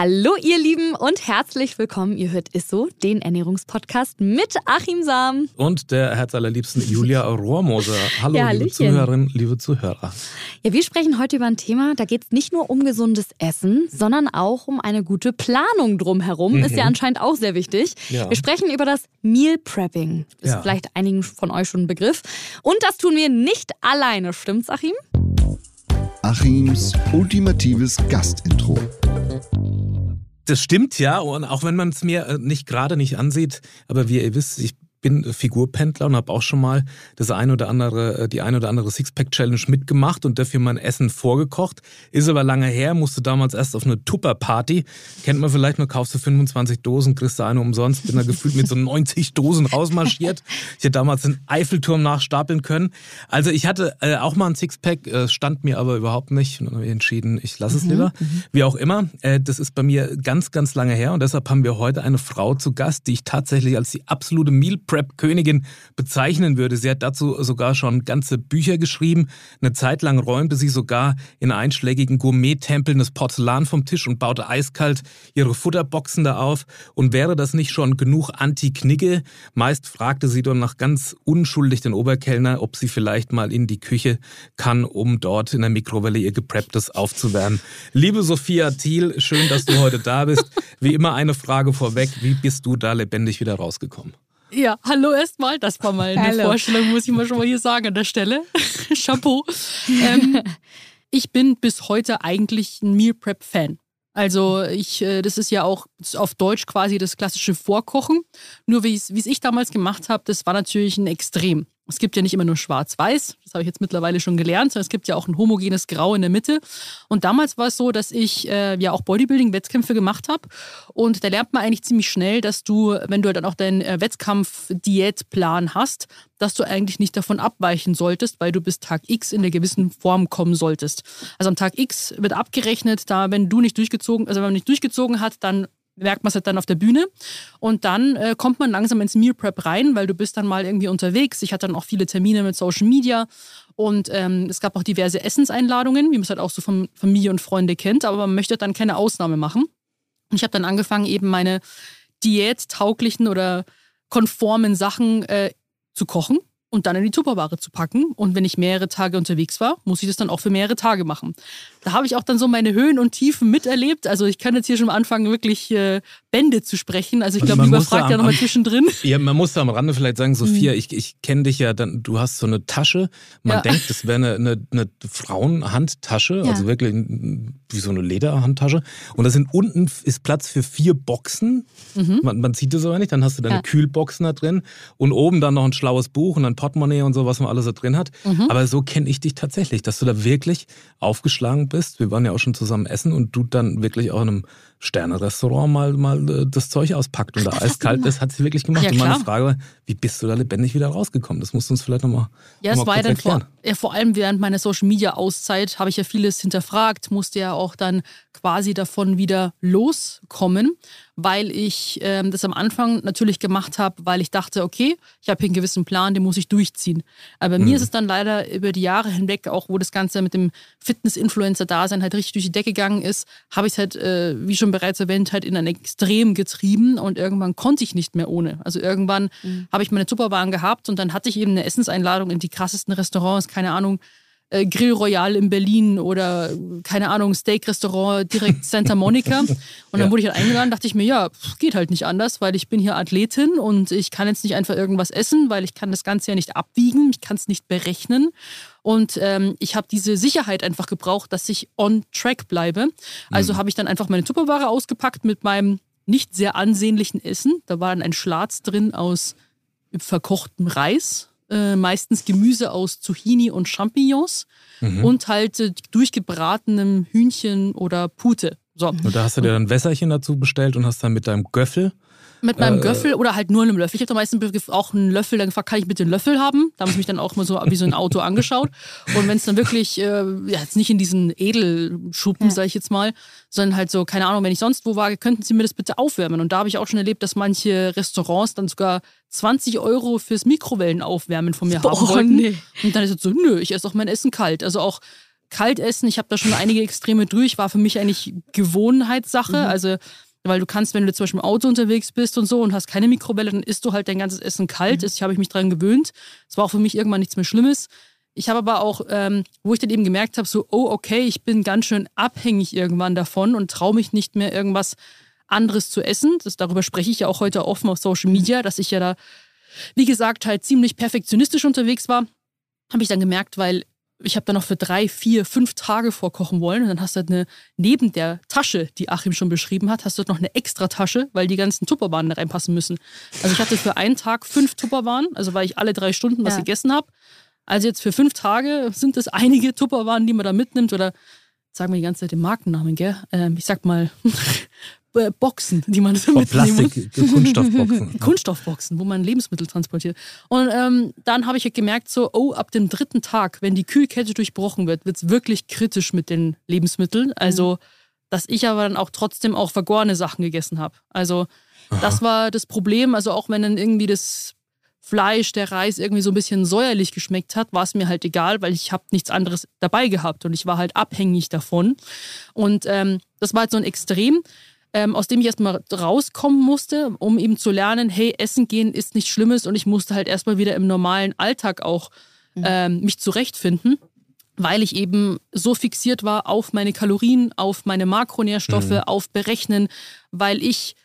Hallo ihr Lieben und herzlich willkommen. Ihr hört Isso, den Ernährungspodcast mit Achim Sam. Und der herzallerliebsten Julia Rohrmoser. Hallo Ja, liebe. Zuhörerinnen, liebe Zuhörer. Ja, wir sprechen heute über ein Thema, da geht es nicht nur um gesundes Essen, sondern auch um eine gute Planung drumherum. Ist ja anscheinend auch sehr wichtig. Ja. Wir sprechen über das Meal Prepping. Ist Ja. vielleicht einigen von euch schon ein Begriff. Und das tun wir nicht alleine, stimmt's, Achim? Achims ultimatives Gastintro. Das stimmt ja, und auch wenn man es mir äh, nicht gerade nicht ansieht, aber wie ihr wisst, ich bin äh, Figurpendler und habe auch schon mal das ein oder andere, äh, die ein oder andere Sixpack-Challenge mitgemacht und dafür mein Essen vorgekocht. Ist aber lange her, musste damals erst auf eine Tupper-Party. Kennt man vielleicht nur, kaufst du 25 Dosen, kriegst du eine umsonst. Bin da gefühlt mit so 90 Dosen rausmarschiert. Ich hätte damals den Eiffelturm nachstapeln können. Also ich hatte äh, auch mal ein Sixpack, äh, stand mir aber überhaupt nicht. Und dann habe ich entschieden, ich lasse es lieber. Wie auch immer, äh, das ist bei mir ganz, ganz lange her. Und deshalb haben wir heute eine Frau zu Gast, die ich tatsächlich als die absolute Meal Prep Königin bezeichnen würde. Sie hat dazu sogar schon ganze Bücher geschrieben. Eine Zeit lang räumte sie sogar in einschlägigen Gourmet-Tempeln das Porzellan vom Tisch und baute eiskalt ihre Futterboxen da auf. Und wäre das nicht schon genug Anti-Knigge? Meist fragte sie dann noch ganz unschuldig den Oberkellner, ob sie vielleicht mal in die Küche kann, um dort in der Mikrowelle ihr Geprepptes aufzuwärmen. Liebe Sophia Thiel, schön, dass du heute da bist. Wie immer eine Frage vorweg. Wie bist du da lebendig wieder rausgekommen? Ja, hallo erstmal. Das war mal eine Hallo. Vorstellung, muss ich mal schon mal hier sagen an der Stelle. Chapeau. Ähm, ich bin bis heute eigentlich ein Meal Prep Fan. Also ich, äh, das ist ja auch auf Deutsch quasi das klassische Vorkochen. Nur wie es wie es ich damals gemacht habe, das war natürlich ein Extrem. Es gibt ja nicht immer nur schwarz-weiß, das habe ich jetzt mittlerweile schon gelernt, sondern es gibt ja auch ein homogenes Grau in der Mitte. Und damals war es so, dass ich äh, ja auch Bodybuilding-Wettkämpfe gemacht habe. Und da lernt man eigentlich ziemlich schnell, dass du, wenn du dann auch deinen äh, Wettkampf-Diätplan hast, dass du eigentlich nicht davon abweichen solltest, weil du bis Tag X in der gewissen Form kommen solltest. Also am Tag X wird abgerechnet, da wenn du nicht durchgezogen, also wenn man nicht durchgezogen hat, dann merkt man es halt dann auf der Bühne. Und dann äh, kommt man langsam ins Meal Prep rein, weil du bist dann mal irgendwie unterwegs. Ich hatte dann auch viele Termine mit Social Media und ähm, es gab auch diverse Essenseinladungen, wie man es halt auch so von Familie und Freunde kennt, aber man möchte dann keine Ausnahme machen. Und ich habe dann angefangen, eben meine diättauglichen oder konformen Sachen äh, zu kochen und dann in die Tupperware zu packen. Und wenn ich mehrere Tage unterwegs war, muss ich das dann auch für mehrere Tage machen. Da habe ich auch dann so meine Höhen und Tiefen miterlebt. Also ich kann jetzt hier schon am Anfang wirklich äh, Bände zu sprechen. Also ich glaube, man lieber muss da fragt ja nochmal zwischendrin. Ja, man muss da am Rande vielleicht sagen, Sophia, Mhm. ich, ich kenne dich ja, dann, du hast so eine Tasche. Man Ja. denkt, das wäre eine, eine, eine Frauenhandtasche, Ja. also wirklich wie so eine Lederhandtasche. Und da sind unten ist Platz für vier Boxen. Man, man sieht das aber nicht. Dann hast du deine Ja. Kühlboxen da drin und oben dann noch ein schlaues Buch und ein Portemonnaie und so, was man alles da drin hat. Aber so kenne ich dich tatsächlich, dass du da wirklich aufgeschlagen bist. Wir waren ja auch schon zusammen essen und du dann wirklich auch in einem Sterne-Restaurant mal, mal äh, das Zeug auspackt und da hast du eiskalt ist, hat sie wirklich gemacht. Ja, und meine. Frage war, wie bist du da lebendig wieder rausgekommen? Das musst du uns vielleicht nochmal Ja, es noch war ja dann vor, ja, vor allem während meiner Social Media Auszeit habe ich ja vieles hinterfragt, musste ja auch dann quasi davon wieder loskommen, weil ich ähm, das am Anfang natürlich gemacht habe, weil ich dachte, okay, ich habe hier einen gewissen Plan, den muss ich durchziehen. Aber bei mir ist es dann leider über die Jahre hinweg, auch wo das Ganze mit dem Fitness-Influencer-Dasein halt richtig durch die Decke gegangen ist, habe ich es halt, äh, wie schon bereits erwähnt, halt in ein Extrem getrieben und irgendwann konnte ich nicht mehr ohne. Also irgendwann habe ich meine Tupperwaren gehabt und dann hatte ich eben eine Essenseinladung in die krassesten Restaurants, keine Ahnung, äh, Grill Royal in Berlin oder keine Ahnung, Steak-Restaurant direkt Santa Monica. Und dann Ja. wurde ich halt eingeladen, dachte ich mir, ja, geht halt nicht anders, weil ich bin hier Athletin und ich kann jetzt nicht einfach irgendwas essen, weil ich kann das Ganze ja nicht abwiegen, ich kann es nicht berechnen. Und ähm, ich habe diese Sicherheit einfach gebraucht, dass ich on track bleibe. Also habe ich dann einfach meine Tupperware ausgepackt mit meinem nicht sehr ansehnlichen Essen. Da war dann ein Schlatz drin aus verkochtem Reis, äh, meistens Gemüse aus Zucchini und Champignons und halt äh, durchgebratenem Hühnchen oder Pute. So. Und da hast du dir dann Wässerchen dazu bestellt und hast dann mit deinem Göffel mit meinem äh, Göffel oder halt nur einem Löffel. Ich habe da meistens auch einen Löffel, dann gefragt, kann ich bitte einen Löffel haben? Da haben sie mich dann auch mal so wie so ein Auto angeschaut. Und wenn es dann wirklich, äh, ja, jetzt nicht in diesen Edelschuppen, ja. sage ich jetzt mal, sondern halt so, keine Ahnung, wenn ich sonst wo war, könnten Sie mir das bitte aufwärmen? Und da habe ich auch schon erlebt, dass manche Restaurants dann sogar 20 Euro fürs Mikrowellenaufwärmen von mir Boah, haben wollten. Nee. Und dann ist es so, nö, ich esse auch mein Essen kalt. Also auch kalt essen, ich habe da schon einige Extreme durch, war für mich eigentlich Gewohnheitssache. Mhm. Also weil du kannst, wenn du zum Beispiel im Auto unterwegs bist und so und hast keine Mikrowelle, dann isst du halt dein ganzes Essen kalt. Mhm. Ich habe mich daran gewöhnt. Es war auch für mich irgendwann nichts mehr Schlimmes. Ich habe aber auch, ähm, wo ich dann eben gemerkt habe, so, oh, okay, ich bin ganz schön abhängig irgendwann davon und traue mich nicht mehr irgendwas anderes zu essen. Das, darüber spreche ich ja auch heute offen auf Social Media, dass ich ja da, wie gesagt, halt ziemlich perfektionistisch unterwegs war. Habe ich dann gemerkt, weil ich habe da noch für drei, vier, fünf Tage vorkochen wollen. Und dann hast du halt eine, neben der Tasche, die Achim schon beschrieben hat, hast du halt noch eine extra Tasche, weil die ganzen Tupperwaren da reinpassen müssen. Also ich hatte für einen Tag fünf Tupperwaren, also weil ich alle drei Stunden was ja. gegessen habe. Also jetzt für fünf Tage sind es einige Tupperwaren, die man da mitnimmt oder sagen wir die ganze Zeit den Markennamen, gell? Ähm, ich sag mal Boxen, die man so Plastik, Kunststoffboxen. Kunststoffboxen, wo man Lebensmittel transportiert. Und ähm, dann habe ich halt gemerkt, so, oh, ab dem dritten Tag, wenn die Kühlkette durchbrochen wird, wird es wirklich kritisch mit den Lebensmitteln. Also, mhm. dass ich aber dann auch trotzdem auch vergorene Sachen gegessen habe. Also, Aha. das war das Problem. Also, auch wenn dann irgendwie das Fleisch, der Reis irgendwie so ein bisschen säuerlich geschmeckt hat, war es mir halt egal, weil ich habe nichts anderes dabei gehabt und ich war halt abhängig davon. Und ähm, das war halt so ein Extrem ähm, aus dem ich erstmal rauskommen musste, um eben zu lernen, hey, essen gehen ist nichts Schlimmes und ich musste halt erstmal wieder im normalen Alltag auch mhm. ähm, mich zurechtfinden, weil ich eben so fixiert war auf meine Kalorien, auf meine Makronährstoffe, mhm. auf Berechnen, weil ich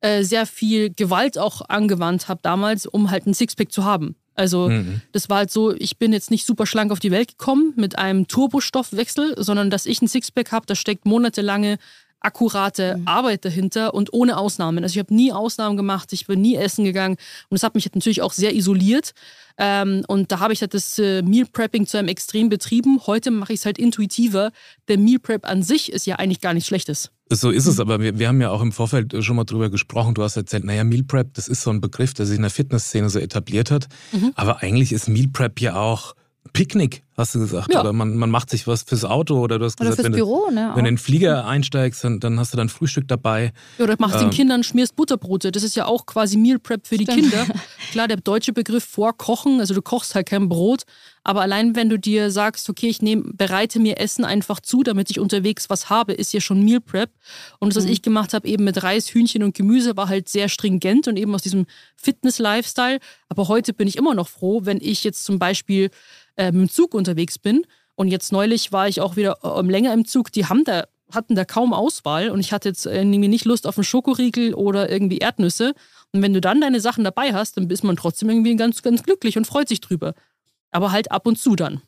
äh, sehr viel Gewalt auch angewandt habe damals, um halt ein Sixpack zu haben. Also mhm. das war halt so, ich bin jetzt nicht super schlank auf die Welt gekommen mit einem Turbostoffwechsel, sondern dass ich ein Sixpack habe, da steckt monatelange akkurate mhm. Arbeit dahinter und ohne Ausnahmen. Also ich habe nie Ausnahmen gemacht, ich bin nie essen gegangen und das hat mich natürlich auch sehr isoliert. Ähm, und da habe ich halt das äh, Meal Prepping zu einem Extrem betrieben. Heute mache ich es halt intuitiver. Der Meal Prep an sich ist ja eigentlich gar nicht schlechtes. So ist es, aber wir, wir haben ja auch im Vorfeld schon mal drüber gesprochen. Du hast erzählt, naja, Meal Prep, das ist so ein Begriff, der sich in der Fitnessszene so etabliert hat. Mhm. Aber eigentlich ist Meal Prep ja auch Picknick, hast du gesagt. Ja. Oder man, man macht sich was fürs Auto oder du hast oder gesagt, wenn, Büro, du, ne, wenn du in den Flieger einsteigst, dann, dann hast du dann Frühstück dabei. Ja, oder machst ähm, den Kindern, schmierst Butterbrote. Das ist ja auch quasi Meal Prep für die Stimmt. Kinder. Klar, der deutsche Begriff vorkochen, also du kochst halt kein Brot, aber allein wenn du dir sagst, okay, ich nehm, bereite mir Essen einfach zu, damit ich unterwegs was habe, ist ja schon Meal Prep. Und das, was mhm. ich gemacht habe, eben mit Reis, Hühnchen und Gemüse, war halt sehr stringent und eben aus diesem Fitness-Lifestyle. Aber heute bin ich immer noch froh, wenn ich jetzt zum Beispiel äh, mit dem Zug unterwegs bin. Und jetzt neulich war ich auch wieder äh, länger im Zug. Die haben da, hatten da kaum Auswahl und ich hatte jetzt irgendwie nicht Lust auf einen Schokoriegel oder irgendwie Erdnüsse. Und wenn du dann deine Sachen dabei hast, dann ist man trotzdem irgendwie ganz, ganz glücklich und freut sich drüber. Aber halt ab und zu dann.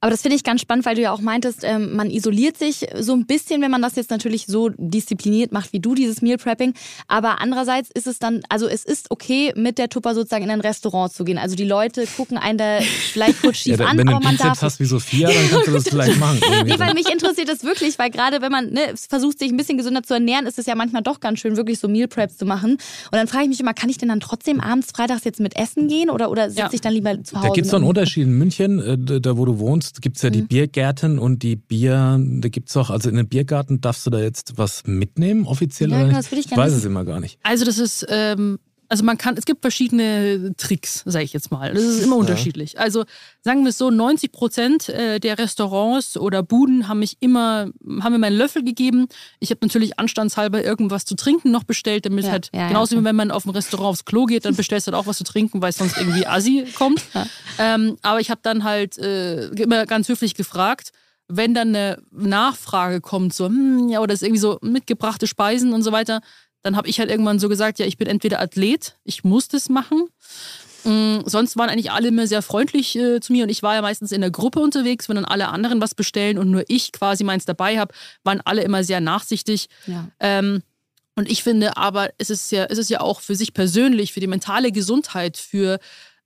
Aber das finde ich ganz spannend, weil du ja auch meintest, ähm, man isoliert sich so ein bisschen, wenn man das jetzt natürlich so diszipliniert macht wie du, dieses Meal Prepping. Aber andererseits ist es dann, also es ist okay, mit der Tupper sozusagen in ein Restaurant zu gehen. Also die Leute gucken einen da vielleicht kurz schief ja, an, wenn aber man darf. hast wie Sophia, dann kannst du das vielleicht machen. nee, weil mich interessiert das wirklich, weil gerade wenn man ne, versucht, sich ein bisschen gesünder zu ernähren, ist es ja manchmal doch ganz schön, wirklich so Meal Preps zu machen. Und dann frage ich mich immer, kann ich denn dann trotzdem abends, freitags jetzt mit essen gehen oder, oder sitze ja. ich dann lieber zu Hause? Da gibt es doch einen Unterschied in München, äh, da wo du wohnst wohnst, gibt es ja die mhm. Biergärten und die Bier, da gibt es auch, also in den Biergarten darfst du da jetzt was mitnehmen, offiziell? Ja, oder genau, das würde ich, ich weiß es immer gar nicht. Also das ist, ähm, also man kann, es gibt verschiedene Tricks, sage ich jetzt mal. Das ist immer unterschiedlich. Also sagen wir es so, 90 Prozent äh, der Restaurants oder Buden haben mich immer, haben mir meinen Löffel gegeben. Ich habe natürlich anstandshalber irgendwas zu trinken noch bestellt, damit ja, halt, ja, genauso ja. wie wenn man auf ein Restaurant aufs Klo geht, dann bestellst du halt auch was zu trinken, weil sonst irgendwie Assi kommt. Ähm, aber ich habe dann halt äh, immer ganz höflich gefragt, wenn dann eine Nachfrage kommt, so, hm, ja, oder ist irgendwie so mitgebrachte Speisen und so weiter, dann habe ich halt irgendwann so gesagt, ja, ich bin entweder Athlet, ich muss das machen. Mhm, sonst waren eigentlich alle immer sehr freundlich äh, zu mir und ich war ja meistens in der Gruppe unterwegs, wenn dann alle anderen was bestellen und nur ich quasi meins dabei habe, waren alle immer sehr nachsichtig. Ja. Ähm, und ich finde aber, es ist ja, es ist ja auch für sich persönlich, für die mentale Gesundheit, für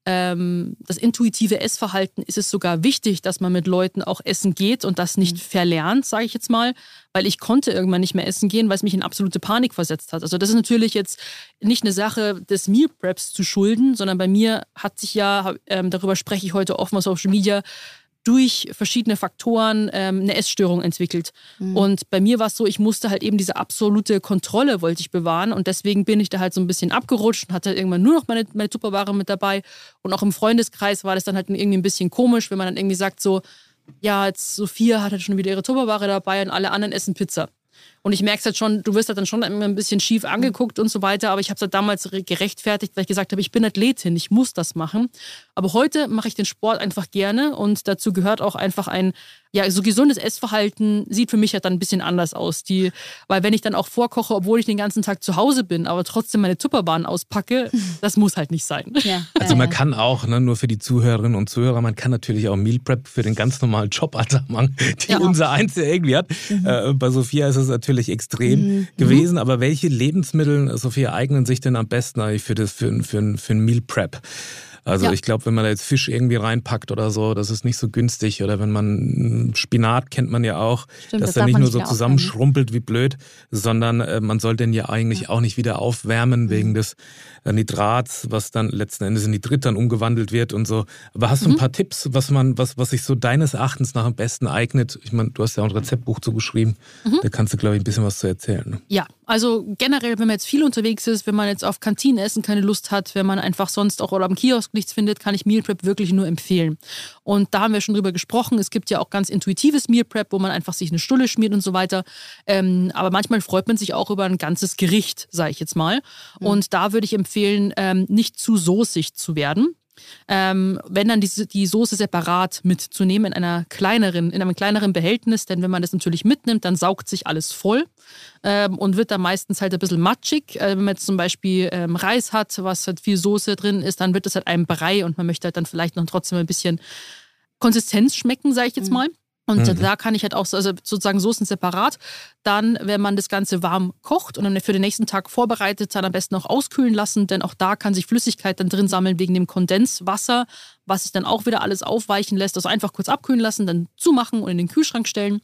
ähm, das intuitive Essverhalten ist es sogar wichtig, dass man mit Leuten auch essen geht und das nicht mhm. verlernt, sage ich jetzt mal, weil ich konnte irgendwann nicht mehr essen gehen, weil es mich in absolute Panik versetzt hat. Also das ist natürlich jetzt nicht eine Sache des Meal Preps zu schulden, sondern bei mir hat sich ja, ähm, darüber spreche ich heute oft auf Social Media, durch verschiedene Faktoren ähm, eine Essstörung entwickelt. Mhm. Und bei mir war es so, ich musste halt eben diese absolute Kontrolle wollte ich bewahren und deswegen bin ich da halt so ein bisschen abgerutscht und hatte irgendwann nur noch meine, meine Tupperware mit dabei. Und auch im Freundeskreis war das dann halt irgendwie ein bisschen komisch, wenn man dann irgendwie sagt so, ja, jetzt Sophia hat halt schon wieder ihre Tupperware dabei und alle anderen essen Pizza. Und ich merke es halt schon, du wirst halt dann schon immer ein bisschen schief angeguckt und so weiter. Aber ich habe es halt damals gerechtfertigt, weil ich gesagt habe, ich bin Athletin, ich muss das machen. Aber heute mache ich den Sport einfach gerne und dazu gehört auch einfach ein ja, so gesundes Essverhalten sieht für mich halt dann ein bisschen anders aus. Die, weil wenn ich dann auch vorkoche, obwohl ich den ganzen Tag zu Hause bin, aber trotzdem meine Tupperbahn auspacke, das muss halt nicht sein. Ja, also man kann auch, ne, nur für die Zuhörerinnen und Zuhörer, man kann natürlich auch Meal Prep für den ganz normalen Jobalter machen, die ja. unser Eins irgendwie hat. Mhm. Äh, bei Sophia ist es natürlich extrem mhm. gewesen, aber welche Lebensmittel, Sophia, eignen sich denn am besten eigentlich für, das, für, für, für ein Meal Prep? Also ja. ich glaube, wenn man da jetzt Fisch irgendwie reinpackt oder so, das ist nicht so günstig. Oder wenn man Spinat kennt man ja auch, Stimmt, dass das er nicht nur so zusammenschrumpelt wie blöd, sondern äh, man soll den ja eigentlich ja. auch nicht wieder aufwärmen mhm. wegen des äh, Nitrats, was dann letzten Endes in Nitrit dann umgewandelt wird und so. Aber hast du mhm. ein paar Tipps, was man, was, was sich so deines Erachtens nach am besten eignet? Ich meine, du hast ja auch ein Rezeptbuch zugeschrieben. Mhm. Da kannst du, glaube ich, ein bisschen was zu erzählen. Ne? Ja, also generell, wenn man jetzt viel unterwegs ist, wenn man jetzt auf Kantinenessen keine Lust hat, wenn man einfach sonst auch oder am Kiosk nichts findet, kann ich Meal Prep wirklich nur empfehlen. Und da haben wir schon drüber gesprochen. Es gibt ja auch ganz intuitives Meal Prep, wo man einfach sich eine Stulle schmiert und so weiter. Ähm, aber manchmal freut man sich auch über ein ganzes Gericht, sage ich jetzt mal. Mhm. Und da würde ich empfehlen, ähm, nicht zu soßig zu werden. Ähm, wenn dann die, die Soße separat mitzunehmen in einer kleineren, in einem kleineren Behältnis, denn wenn man das natürlich mitnimmt, dann saugt sich alles voll ähm, und wird dann meistens halt ein bisschen matschig. Äh, wenn man jetzt zum Beispiel ähm, Reis hat, was halt viel Soße drin ist, dann wird es halt ein Brei und man möchte halt dann vielleicht noch trotzdem ein bisschen Konsistenz schmecken, sage ich jetzt mhm. Und mhm. da kann ich halt auch also sozusagen Soßen separat. Dann, wenn man das Ganze warm kocht und dann für den nächsten Tag vorbereitet, dann am besten auch auskühlen lassen, denn auch da kann sich Flüssigkeit dann drin sammeln wegen dem Kondenswasser, was sich dann auch wieder alles aufweichen lässt. Also einfach kurz abkühlen lassen, dann zumachen und in den Kühlschrank stellen.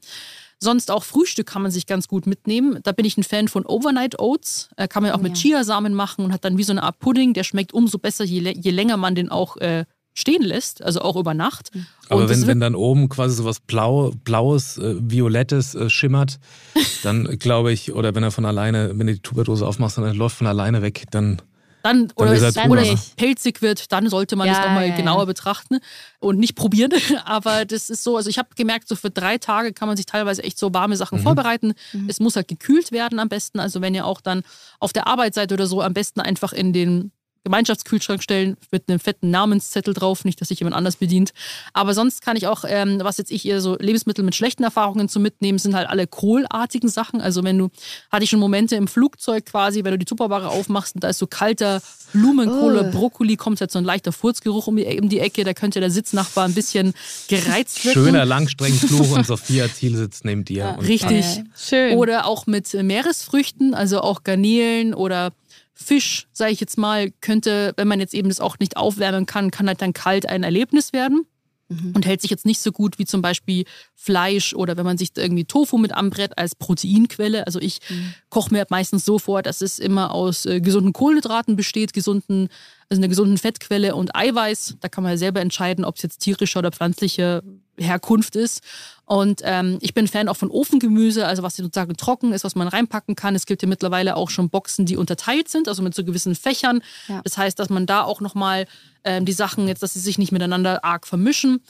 Sonst auch Frühstück kann man sich ganz gut mitnehmen. Da bin ich ein Fan von Overnight Oats. Äh, kann man auch ja. mit Chiasamen machen und hat dann wie so eine Art Pudding. Der schmeckt umso besser, je, je länger man den auch äh, stehen lässt, also auch über Nacht. Mhm. Aber wenn, wenn dann oben quasi so was Blau, Blaues, äh, Violettes äh, schimmert, dann glaube ich, oder wenn er von alleine, wenn du die Tuberdose aufmachst und er läuft von alleine weg, dann. Dann, oder, dann es, oder es pelzig wird, dann sollte man ja, das nochmal ja, genauer ja. betrachten und nicht probieren. Aber das ist so, also ich habe gemerkt, so für drei Tage kann man sich teilweise echt so warme Sachen mhm. vorbereiten. Mhm. Es muss halt gekühlt werden am besten. Also wenn ihr auch dann auf der Arbeit seid oder so, am besten einfach in den Gemeinschaftskühlschrank stellen mit einem fetten Namenszettel drauf, nicht, dass sich jemand anders bedient. Aber sonst kann ich auch, ähm, was jetzt ich eher so Lebensmittel mit schlechten Erfahrungen zu mitnehmen, sind halt alle kohlartigen Sachen. Also wenn du, hatte ich schon Momente im Flugzeug quasi, wenn du die Tupperware aufmachst und da ist so kalter Blumenkohle, oh. Brokkoli, kommt jetzt so ein leichter Furzgeruch um die, um die Ecke, da könnte der Sitznachbar ein bisschen gereizt werden. Schöner Langstreckenflug und Sophia Thiel sitzt neben dir. Ja, richtig. Äh, schön. Oder auch mit Meeresfrüchten, also auch Garnelen oder Fisch, sage ich jetzt mal, könnte, wenn man jetzt eben das auch nicht aufwärmen kann, kann halt dann kalt ein Erlebnis werden. Mhm. Und hält sich jetzt nicht so gut wie zum Beispiel Fleisch oder wenn man sich irgendwie Tofu mit anbrät als Proteinquelle. Also ich mhm. koche mir meistens so vor, dass es immer aus äh, gesunden Kohlenhydraten besteht, gesunden, also einer gesunden Fettquelle und Eiweiß. Da kann man ja selber entscheiden, ob es jetzt tierische oder pflanzliche Herkunft ist. Und ähm, ich bin Fan auch von Ofengemüse, also was sozusagen trocken ist, was man reinpacken kann. Es gibt ja mittlerweile auch schon Boxen, die unterteilt sind, also mit so gewissen Fächern. Ja. Das heißt, dass man da auch nochmal ähm, die Sachen jetzt, dass sie sich nicht miteinander arg vermischen.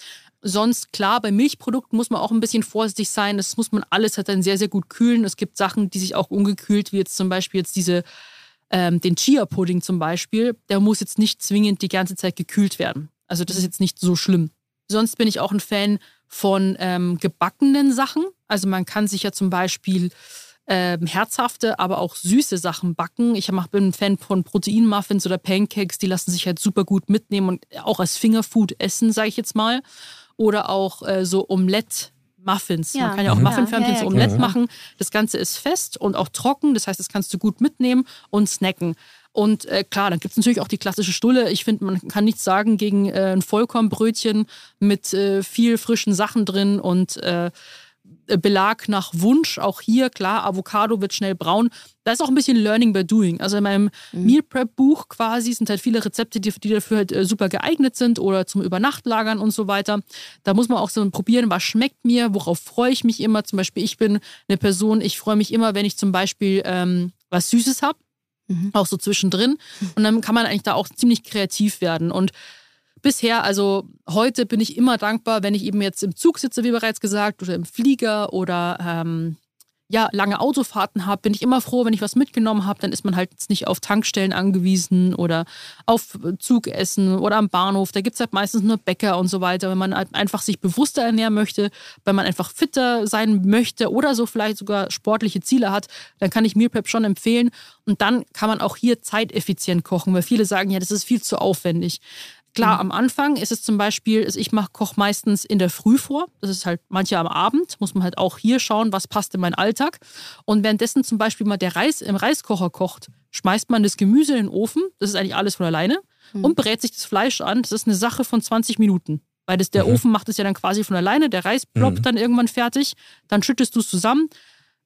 Sonst, klar, bei Milchprodukten muss man auch ein bisschen vorsichtig sein. Das muss man alles halt dann sehr, sehr gut kühlen. Es gibt Sachen, die sich auch ungekühlt, wie jetzt zum Beispiel jetzt diese, ähm, den Chia-Pudding zum Beispiel. Der muss jetzt nicht zwingend die ganze Zeit gekühlt werden. Also das ist jetzt nicht so schlimm. Sonst bin ich auch ein Fan von ähm, gebackenen Sachen. Also man kann sich ja zum Beispiel ähm, herzhafte, aber auch süße Sachen backen. Ich bin ein Fan von Proteinmuffins oder Pancakes, die lassen sich halt super gut mitnehmen und auch als Fingerfood essen, sage ich jetzt mal. Oder auch äh, so Omelette Muffins. Ja. Man kann ja auch Mhm. Muffinförmchen Ja, ja, zu ja, Omelette klar. machen. Das Ganze ist fest und auch trocken. Das heißt, das kannst du gut mitnehmen und snacken. Und äh, klar, dann gibt es natürlich auch die klassische Stulle. Ich finde, man kann nichts sagen gegen äh, ein Vollkornbrötchen mit äh, viel frischen Sachen drin und äh, Belag nach Wunsch. Auch hier, klar, Avocado wird schnell braun. Da ist auch ein bisschen Learning by Doing. Also in meinem Meal Prep Buch quasi sind halt viele Rezepte, die, die dafür halt äh, super geeignet sind oder zum Übernachtlagern und so weiter. Da muss man auch so probieren, was schmeckt mir, worauf freue ich mich immer. Zum Beispiel, ich bin eine Person, ich freue mich immer, wenn ich zum Beispiel ähm, was Süßes habe. Mhm. Auch so zwischendrin. Und dann kann man eigentlich da auch ziemlich kreativ werden. Und bisher, also heute bin ich immer dankbar, wenn ich eben jetzt im Zug sitze, wie bereits gesagt, oder im Flieger oder ähm, ja, lange Autofahrten habe, bin ich immer froh, wenn ich was mitgenommen habe. Dann ist man halt jetzt nicht auf Tankstellen angewiesen oder auf Zugessen oder am Bahnhof. Da gibt es halt meistens nur Bäcker und so weiter. Wenn man halt einfach sich bewusster ernähren möchte, wenn man einfach fitter sein möchte oder so vielleicht sogar sportliche Ziele hat, dann kann ich Meal Prep schon empfehlen. Und dann kann man auch hier zeiteffizient kochen, weil viele sagen, ja, das ist viel zu aufwendig. Klar, am Anfang ist es zum Beispiel, also ich mache Koch meistens in der Früh vor. Das ist halt manche am Abend. Muss man halt auch hier schauen, was passt in meinen Alltag. Und währenddessen zum Beispiel mal der Reis im Reiskocher kocht, schmeißt man das Gemüse in den Ofen. Das ist eigentlich alles von alleine. Und brät sich das Fleisch an. Das ist eine Sache von 20 Minuten. Weil das, der Ofen macht es ja dann quasi von alleine. Der Reis ploppt dann irgendwann fertig. Dann schüttest du es zusammen.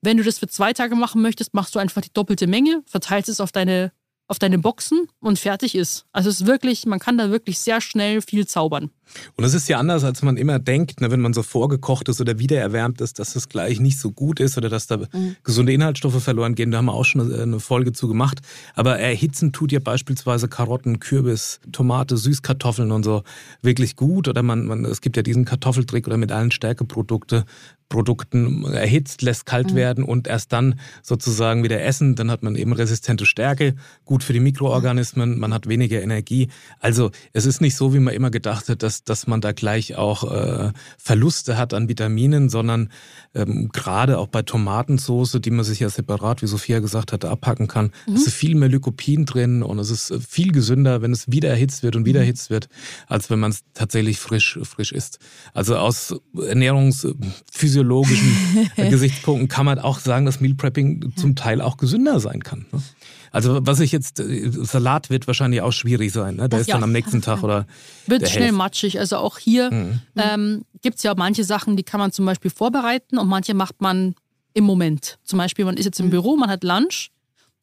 Wenn du das für zwei Tage machen möchtest, machst du einfach die doppelte Menge, verteilst es auf deine, auf deine Boxen und fertig ist. Also es ist wirklich, man kann da wirklich sehr schnell viel zaubern. Und es ist ja anders, als man immer denkt, ne, wenn man so vorgekocht ist oder wiedererwärmt ist, dass das gleich nicht so gut ist oder dass da gesunde Inhaltsstoffe verloren gehen. Da haben wir auch schon eine, eine Folge zu gemacht. Aber erhitzen tut ja beispielsweise Karotten, Kürbis, Tomate, Süßkartoffeln und so wirklich gut. Oder man, man es gibt ja diesen Kartoffeltrick oder mit allen Stärkeprodukte Produkten erhitzt, lässt kalt werden und erst dann sozusagen wieder essen. Dann hat man eben resistente Stärke, gut für die Mikroorganismen, man hat weniger Energie. Also es ist nicht so, wie man immer gedacht hat, dass, dass man da gleich auch äh, Verluste hat an Vitaminen, sondern ähm, gerade auch bei Tomatensoße, die man sich ja separat, wie Sophia gesagt hatte, abpacken kann, ist viel mehr Lycopin drin und es ist äh, viel gesünder, wenn es wieder erhitzt wird und wieder erhitzt wird, als wenn man es tatsächlich frisch, frisch isst. Also aus ernährungsphysiologischen Gesichtspunkten kann man auch sagen, dass Meal Prepping zum Teil auch gesünder sein kann. Ne? Also was ich jetzt, äh, Salat wird wahrscheinlich auch schwierig sein. Ne? Der Das ist ja. dann am nächsten Tag oder Wird schnell Hälfte. matschig. Also auch hier Mhm. ähm, gibt es ja manche Sachen, die kann man zum Beispiel vorbereiten und manche macht man im Moment. Zum Beispiel, man ist jetzt im Büro, man hat Lunch,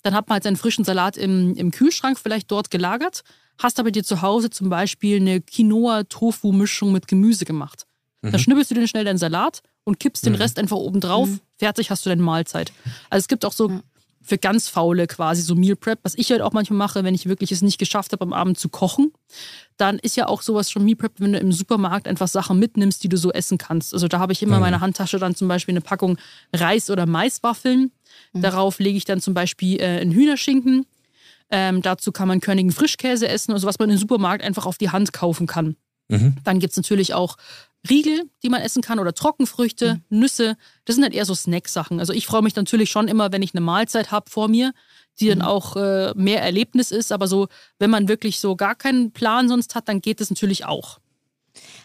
dann hat man halt seinen frischen Salat im, im Kühlschrank vielleicht dort gelagert, hast aber dir zu Hause zum Beispiel eine Quinoa-Tofu-Mischung mit Gemüse gemacht. Dann schnibbelst du den schnell deinen Salat und kippst den Rest einfach oben drauf. Fertig hast du deine Mahlzeit. Also es gibt auch so für ganz faule quasi so Meal Prep, was ich halt auch manchmal mache, wenn ich wirklich es nicht geschafft habe, am Abend zu kochen. Dann ist ja auch sowas schon Meal Prep, wenn du im Supermarkt einfach Sachen mitnimmst, die du so essen kannst. Also da habe ich immer in meiner Handtasche dann zum Beispiel eine Packung Reis- oder Maiswaffeln. Darauf lege ich dann zum Beispiel äh, einen Hühnerschinken. Ähm, dazu kann man körnigen Frischkäse essen, also was man im Supermarkt einfach auf die Hand kaufen kann. Mhm. Dann gibt es natürlich auch Riegel, die man essen kann oder Trockenfrüchte, Nüsse. Das sind halt eher so Snacksachen. Also ich freue mich natürlich schon immer, wenn ich eine Mahlzeit habe vor mir, die dann auch äh, mehr Erlebnis ist. Aber so, wenn man wirklich so gar keinen Plan sonst hat, dann geht das natürlich auch.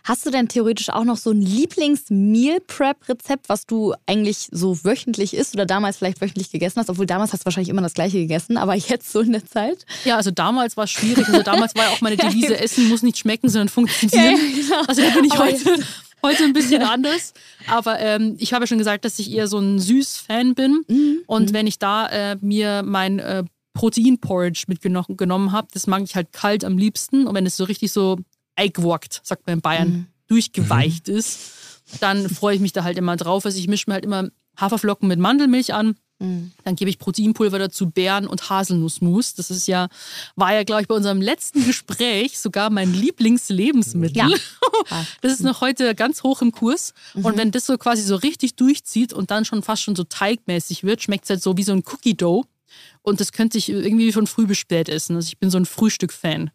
Hast du denn theoretisch auch noch so ein Lieblings-Meal-Prep-Rezept, was du eigentlich so wöchentlich isst oder damals vielleicht wöchentlich gegessen hast? Obwohl damals hast du wahrscheinlich immer das gleiche gegessen, aber jetzt so in der Zeit? Ja, also damals war es schwierig. Also damals war ja auch meine Devise, Essen muss nicht schmecken, sondern funktionieren. genau. Also da bin ich Aber heute, heute ein bisschen anders. Aber ähm, ich habe ja schon gesagt, dass ich eher so ein Süß-Fan bin. Und wenn ich da äh, mir mein äh, Protein-Porridge mitgenommen genommen habe, das mag ich halt kalt am liebsten. Und wenn es so richtig so eingewockt, sagt man in Bayern, durchgeweicht ist, dann freue ich mich da halt immer drauf. Also ich mische mir halt immer Haferflocken mit Mandelmilch an. Dann gebe ich Proteinpulver dazu, Beeren und Haselnussmus. Das ist ja, war ja, glaube ich, bei unserem letzten Gespräch sogar mein Lieblingslebensmittel. Ja. Das ist noch heute ganz hoch im Kurs. Und wenn das so quasi so richtig durchzieht und dann schon fast schon so teigmäßig wird, schmeckt es halt so wie so ein Cookie Dough. Und das könnte ich irgendwie von früh bis spät essen. Also ich bin so ein Frühstück-Fan.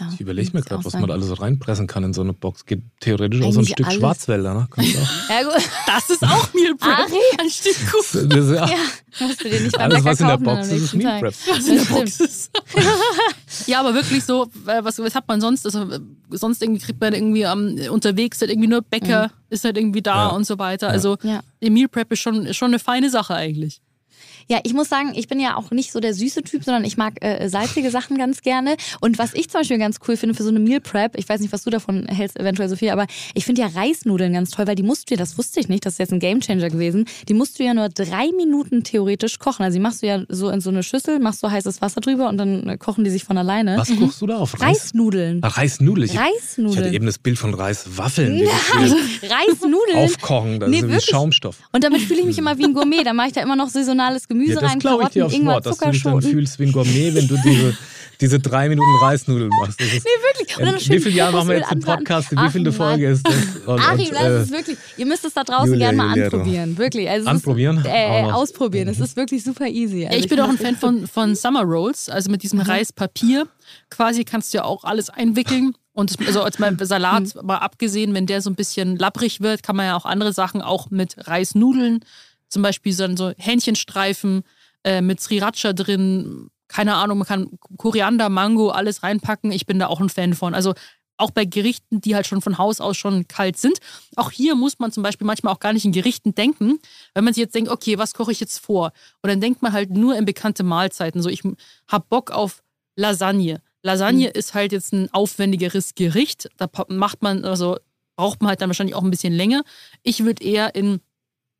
Ja, Ich überlege mir gerade, was sein. man da alles so reinpressen kann in so eine Box. Geht theoretisch auch so ein Eigentlich Stück alles. Schwarzwälder, ne? Ja, gut. Das ist auch Meal Prep. Ari. Ein Stück Kuchen. Das ist ja, Ja, musst du dir nicht beim alles, Bäcker was in der Box ist, ist Meal. Prep. Was in der Box ist. Ja, aber wirklich so, was, was hat man sonst? Also, sonst irgendwie kriegt man irgendwie um, unterwegs halt irgendwie nur Bäcker, mhm. ist halt irgendwie da ja. und so weiter. Also ja. Meal Prep ist schon, ist schon eine feine Sache eigentlich. Ja, ich muss sagen, ich bin ja auch nicht so der süße Typ, sondern ich mag äh, salzige Sachen ganz gerne. Und was ich zum Beispiel ganz cool finde für so eine Meal Prep, ich weiß nicht, was du davon hältst, eventuell Sophie, aber ich finde ja Reisnudeln ganz toll, weil die musst du ja, das wusste ich nicht, das ist jetzt ein Gamechanger gewesen, die musst du ja nur drei Minuten theoretisch kochen. Also die machst du ja so in so eine Schüssel, machst so heißes Wasser drüber und dann kochen die sich von alleine. Was kochst du da auf? Reis? Reisnudeln. Ach, Reisnudeln. Ich, Reisnudeln. Ich hatte eben das Bild von Reiswaffeln. Ja, Reisnudeln. Aufkochen, das nee, ist wie Schaumstoff. Und damit fühle ich mich immer wie ein Gourmet. Da mache ich da immer noch saisonales Gemüse ja, rein, Karotten, dir aufs Ingwer, Wort, dass du dich dann fühlst wie ein Gourmet, wenn du diese, diese drei Minuten Reisnudeln machst. Das ist, nee, wirklich. Und dann wie viele Jahre machen wir jetzt den Podcast? Wie viele Folge ist das? Und, Achim, und, äh, ist wirklich, ihr müsst es da draußen Julia, gerne mal anprobieren. Wirklich. Also anprobieren? Ist, äh, ausprobieren. Es ist wirklich super easy. Also ich, ich bin auch ein Fan von, von Summer Rolls, also mit diesem mhm. Reispapier. Quasi kannst du ja auch alles einwickeln. Und das, also als mein Salat mhm. mal abgesehen, wenn der so ein bisschen labbrig wird, kann man ja auch andere Sachen auch mit Reisnudeln, zum Beispiel so, so Hähnchenstreifen, äh, mit Sriracha drin. Keine Ahnung, man kann Koriander, Mango, alles reinpacken. Ich bin da auch ein Fan von. Also auch bei Gerichten, die halt schon von Haus aus schon kalt sind. Auch hier muss man zum Beispiel manchmal auch gar nicht in Gerichten denken, wenn man sich jetzt denkt, okay, was koche ich jetzt vor? Und dann denkt man halt nur in bekannte Mahlzeiten. So, ich habe Bock auf Lasagne. Lasagne mhm. ist halt jetzt ein aufwendigeres Gericht. Da macht man, also braucht man halt dann wahrscheinlich auch ein bisschen länger. Ich würde eher in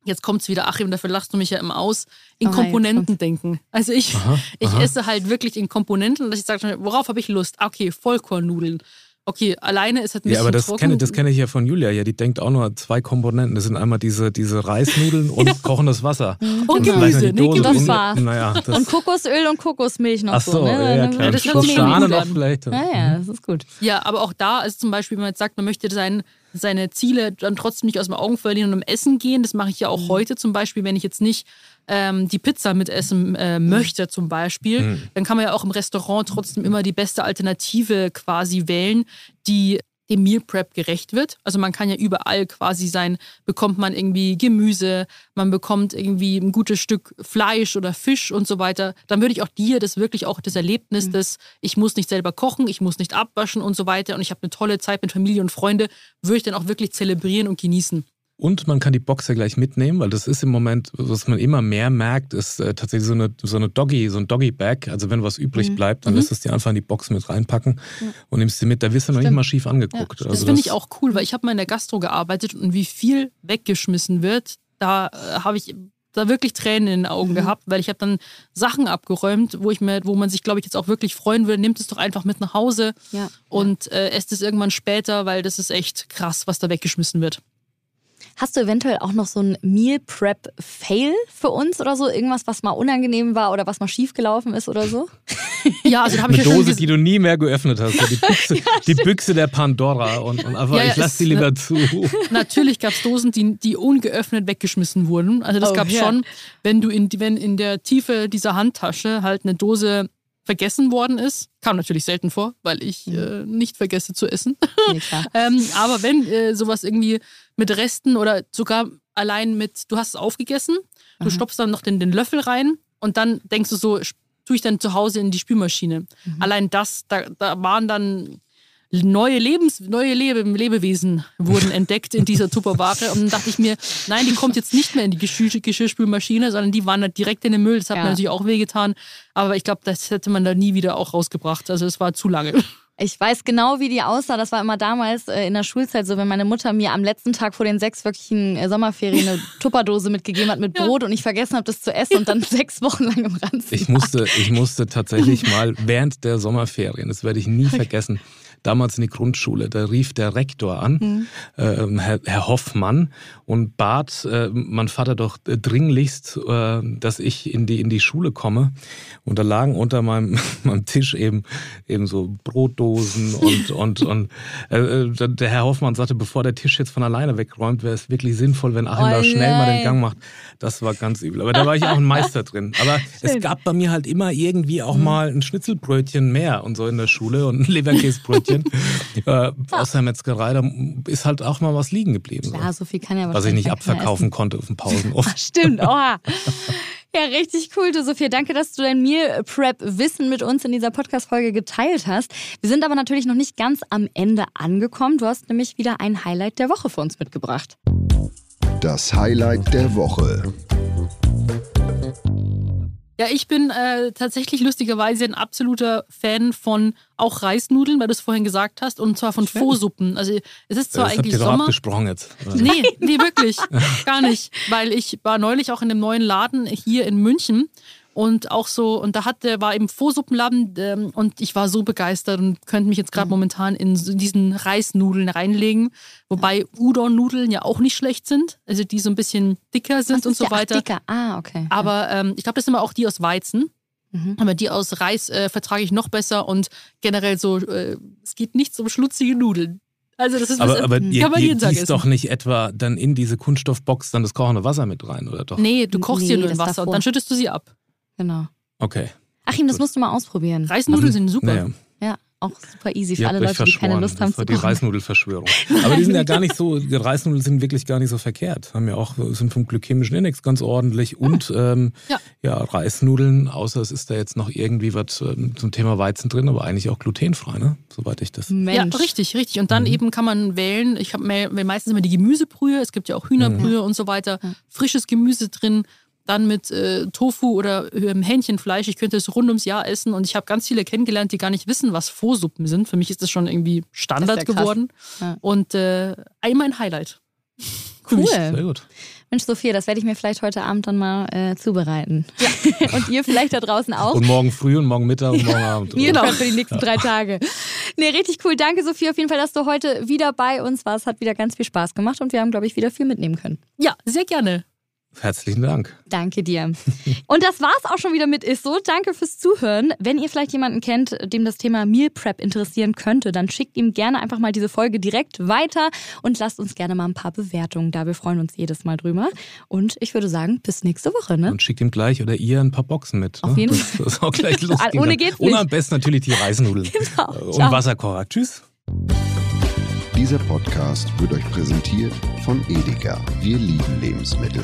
jetzt kommt es wieder, Achim, dafür lachst du mich ja immer aus, in oh, Komponenten denken. Also ich, aha, ich aha. esse halt wirklich in Komponenten und ich sage, worauf habe ich Lust? Ah, okay, Vollkornnudeln. Okay, alleine ist halt ein Ja, aber das kenne, das kenne ich ja von Julia. Ja, die denkt auch nur zwei Komponenten. Das sind einmal diese, diese Reisnudeln und ja. kochendes Wasser. Mhm. Und Gemüse, nee, das war. Naja, das und Kokosöl und Kokosmilch noch Ach so. so ne? ja, klar. Ja, das hört sich noch vielleicht. Ja, ja, das ist gut. Ja, aber auch da ist zum Beispiel, wenn man jetzt sagt, man möchte sein seine Ziele dann trotzdem nicht aus den Augen verlieren und im Essen gehen. Das mache ich ja auch mhm. heute zum Beispiel, wenn ich jetzt nicht ähm, die Pizza mitessen äh, möchte zum Beispiel, mhm. dann kann man ja auch im Restaurant trotzdem immer die beste Alternative quasi wählen, die dem Meal Prep gerecht wird. Also man kann ja überall quasi sein, bekommt man irgendwie Gemüse, man bekommt irgendwie ein gutes Stück Fleisch oder Fisch und so weiter. Dann würde ich auch dir das wirklich auch das Erlebnis, mhm. dass ich muss nicht selber kochen, ich muss nicht abwaschen und so weiter und ich habe eine tolle Zeit mit Familie und Freunde, würde ich dann auch wirklich zelebrieren und genießen. Und man kann die Box ja gleich mitnehmen, weil das ist im Moment, was man immer mehr merkt, ist äh, tatsächlich so eine, so eine Doggy, so ein Doggy-Bag. Also wenn was übrig mhm. bleibt, dann mhm. lässt es dir einfach in die Box mit reinpacken ja. und nimmst sie mit. Da wirst du noch nicht mal schief angeguckt. Ja, das also finde ich auch cool, weil ich habe mal in der Gastro gearbeitet und wie viel weggeschmissen wird, da äh, habe ich da wirklich Tränen in den Augen mhm. gehabt, weil ich habe dann Sachen abgeräumt, wo ich mir, wo man sich, glaube ich, jetzt auch wirklich freuen würde, nimmt es doch einfach mit nach Hause ja. und äh, esst es irgendwann später, weil das ist echt krass, was da weggeschmissen wird. Hast du eventuell auch noch so ein Meal Prep Fail für uns oder so? Irgendwas, was mal unangenehm war oder was mal schiefgelaufen ist oder so? Ja, also da habe ich Eine ja Dose, die du nie mehr geöffnet hast. Die Büchse, ja, die Büchse der Pandora und, und einfach, ja, ich lasse sie lieber ne, zu. Natürlich gab es Dosen, die, die ungeöffnet weggeschmissen wurden. Also das oh, gab es schon, wenn du in, wenn in der Tiefe dieser Handtasche halt eine Dose vergessen worden ist. Kam natürlich selten vor, weil ich mhm. äh, nicht vergesse zu essen. Nee, ähm, aber wenn äh, sowas irgendwie mit Resten oder sogar allein mit, du hast es aufgegessen, du mhm. stopfst dann noch den, den Löffel rein und dann denkst du so, tue ich dann zu Hause in die Spülmaschine. Mhm. Allein das, da, da waren dann neue Lebens, neue Lebe, Lebewesen wurden entdeckt in dieser Tupperware. Und dann dachte ich mir, nein, die kommt jetzt nicht mehr in die Geschirr Geschirrspülmaschine, sondern die wandert direkt in den Müll. Das hat ja. mir natürlich auch wehgetan. Aber ich glaube, das hätte man da nie wieder auch rausgebracht. Also es war zu lange. Ich weiß genau, wie die aussah. Das war immer damals äh, in der Schulzeit so, wenn meine Mutter mir am letzten Tag vor den sechs wirklichen äh, Sommerferien eine Tupperdose mitgegeben hat mit Brot ja. und ich vergessen habe, das zu essen und dann sechs Wochen lang im Ranzen. Ich musste, ich musste tatsächlich mal während der Sommerferien, das werde ich nie vergessen, damals in die Grundschule. Da rief der Rektor an, mhm. äh, Herr, Herr, Hoffmann, und bat äh, mein Vater doch dringlichst, äh, dass ich in die, in die Schule komme. Und da lagen unter meinem, meinem Tisch eben, eben so Brotdosen und, und, und äh, äh, der Herr Hoffmann sagte, bevor der Tisch jetzt von alleine wegräumt, wäre es wirklich sinnvoll, wenn Achim oh, da schnell mal den Gang macht. Das war ganz übel. Aber da war ich auch ein Meister drin. Aber Schön. es gab bei mir halt immer irgendwie auch mhm. mal ein Schnitzelbrötchen mehr und so in der Schule und ein Leberkäsebrötchen. Brötchen äh, aus der Metzgerei, da ist halt auch mal was liegen geblieben. Klar, so viel kann ja Was ich nicht abverkaufen konnte auf dem Pausenhof. Stimmt, oha. Ja, richtig cool, du Sophia. Danke, dass du dein Meal Prep Wissen mit uns in dieser Podcast-Folge geteilt hast. Wir sind aber natürlich noch nicht ganz am Ende angekommen. Du hast nämlich wieder ein Highlight der Woche für uns mitgebracht. Das Highlight der Woche. Ja, ich bin äh, tatsächlich lustigerweise ein absoluter Fan von auch Reisnudeln, weil du es vorhin gesagt hast, und zwar von Faux-Suppen. Also es ist zwar das eigentlich habt ihr Sommer. abgesprochen jetzt. Nee, nee, wirklich. Gar nicht. Weil ich war neulich auch in einem neuen Laden hier in München und auch so, und da hatte, war eben Vorsuppenladen ähm, und ich war so begeistert und könnte mich jetzt gerade momentan in so diesen Reisnudeln reinlegen. Wobei Udon-Nudeln ja auch nicht schlecht sind, also die so ein bisschen dicker sind Was und ist so der? Ach, weiter. dicker. Ah, okay. Aber ähm, ich glaube, das sind immer auch die aus Weizen. Mhm. Aber die aus Reis äh, vertrage ich noch besser und generell so, äh, es geht nicht um schlutzige Nudeln. Also das ist was, Aber, aber kann ihr, man ihr jeden Tag essen. doch nicht etwa dann in diese Kunststoffbox dann das kochende Wasser mit rein, oder doch? Nee, du kochst Nee, hier nur Wasser und davor. dann schüttest du sie ab. Genau. Okay. Achim, das musst du mal ausprobieren. Reisnudeln sind super. Naja, Ja, auch super easy für alle Leute, die keine. Lust haben das war zu die. Reisnudelverschwörung. Aber die sind ja gar nicht so, die Reisnudeln sind wirklich gar nicht so verkehrt. Haben ja auch, sind vom glykämischen Index ganz ordentlich. Und ähm, Ja. ja. Reisnudeln, außer es ist da jetzt noch irgendwie was ähm, zum Thema Weizen drin, aber eigentlich auch glutenfrei, ne? Soweit ich das. Mensch. Ja, richtig, richtig. Und dann eben kann man wählen. Ich habe meistens immer die Gemüsebrühe. Es gibt ja auch Hühnerbrühe und so weiter. Frisches Gemüse drin. Dann mit äh, Tofu oder ähm, Hähnchenfleisch. Ich könnte es rund ums Jahr essen. Und ich habe ganz viele kennengelernt, die gar nicht wissen, was Faux-Suppen sind. Für mich ist das schon irgendwie Standard ja geworden. Ja. Und äh, einmal ein Highlight. Mich. Sehr Cool. gut. Mensch, Sophia, das werde ich mir vielleicht heute Abend dann mal äh, zubereiten. Ja. und ihr vielleicht da draußen auch. Und morgen früh und morgen Mittag und morgen Abend. Genau. für die nächsten drei Tage. Nee, richtig cool. Danke, Sophia, auf jeden Fall, dass du heute wieder bei uns warst. Hat wieder ganz viel Spaß gemacht und wir haben, glaube ich, wieder viel mitnehmen können. Ja, sehr gerne. Herzlichen Dank. Danke dir. Und das war's auch schon wieder mit Isso. Danke fürs Zuhören. Wenn ihr vielleicht jemanden kennt, dem das Thema Meal Prep interessieren könnte, dann schickt ihm gerne einfach mal diese Folge direkt weiter und lasst uns gerne mal ein paar Bewertungen da. Wir freuen uns jedes Mal drüber. Und ich würde sagen, bis nächste Woche. Ne? Und schickt ihm gleich oder ihr ein paar Boxen mit. Ne? Auf jeden Fall. Das ist auch gleich losgehen Ohne geht's Und nicht. am besten natürlich die Reisnudeln. Genau. Und Ciao. Wasserkocher. Tschüss. Dieser Podcast wird euch präsentiert von Edeka. Wir lieben Lebensmittel.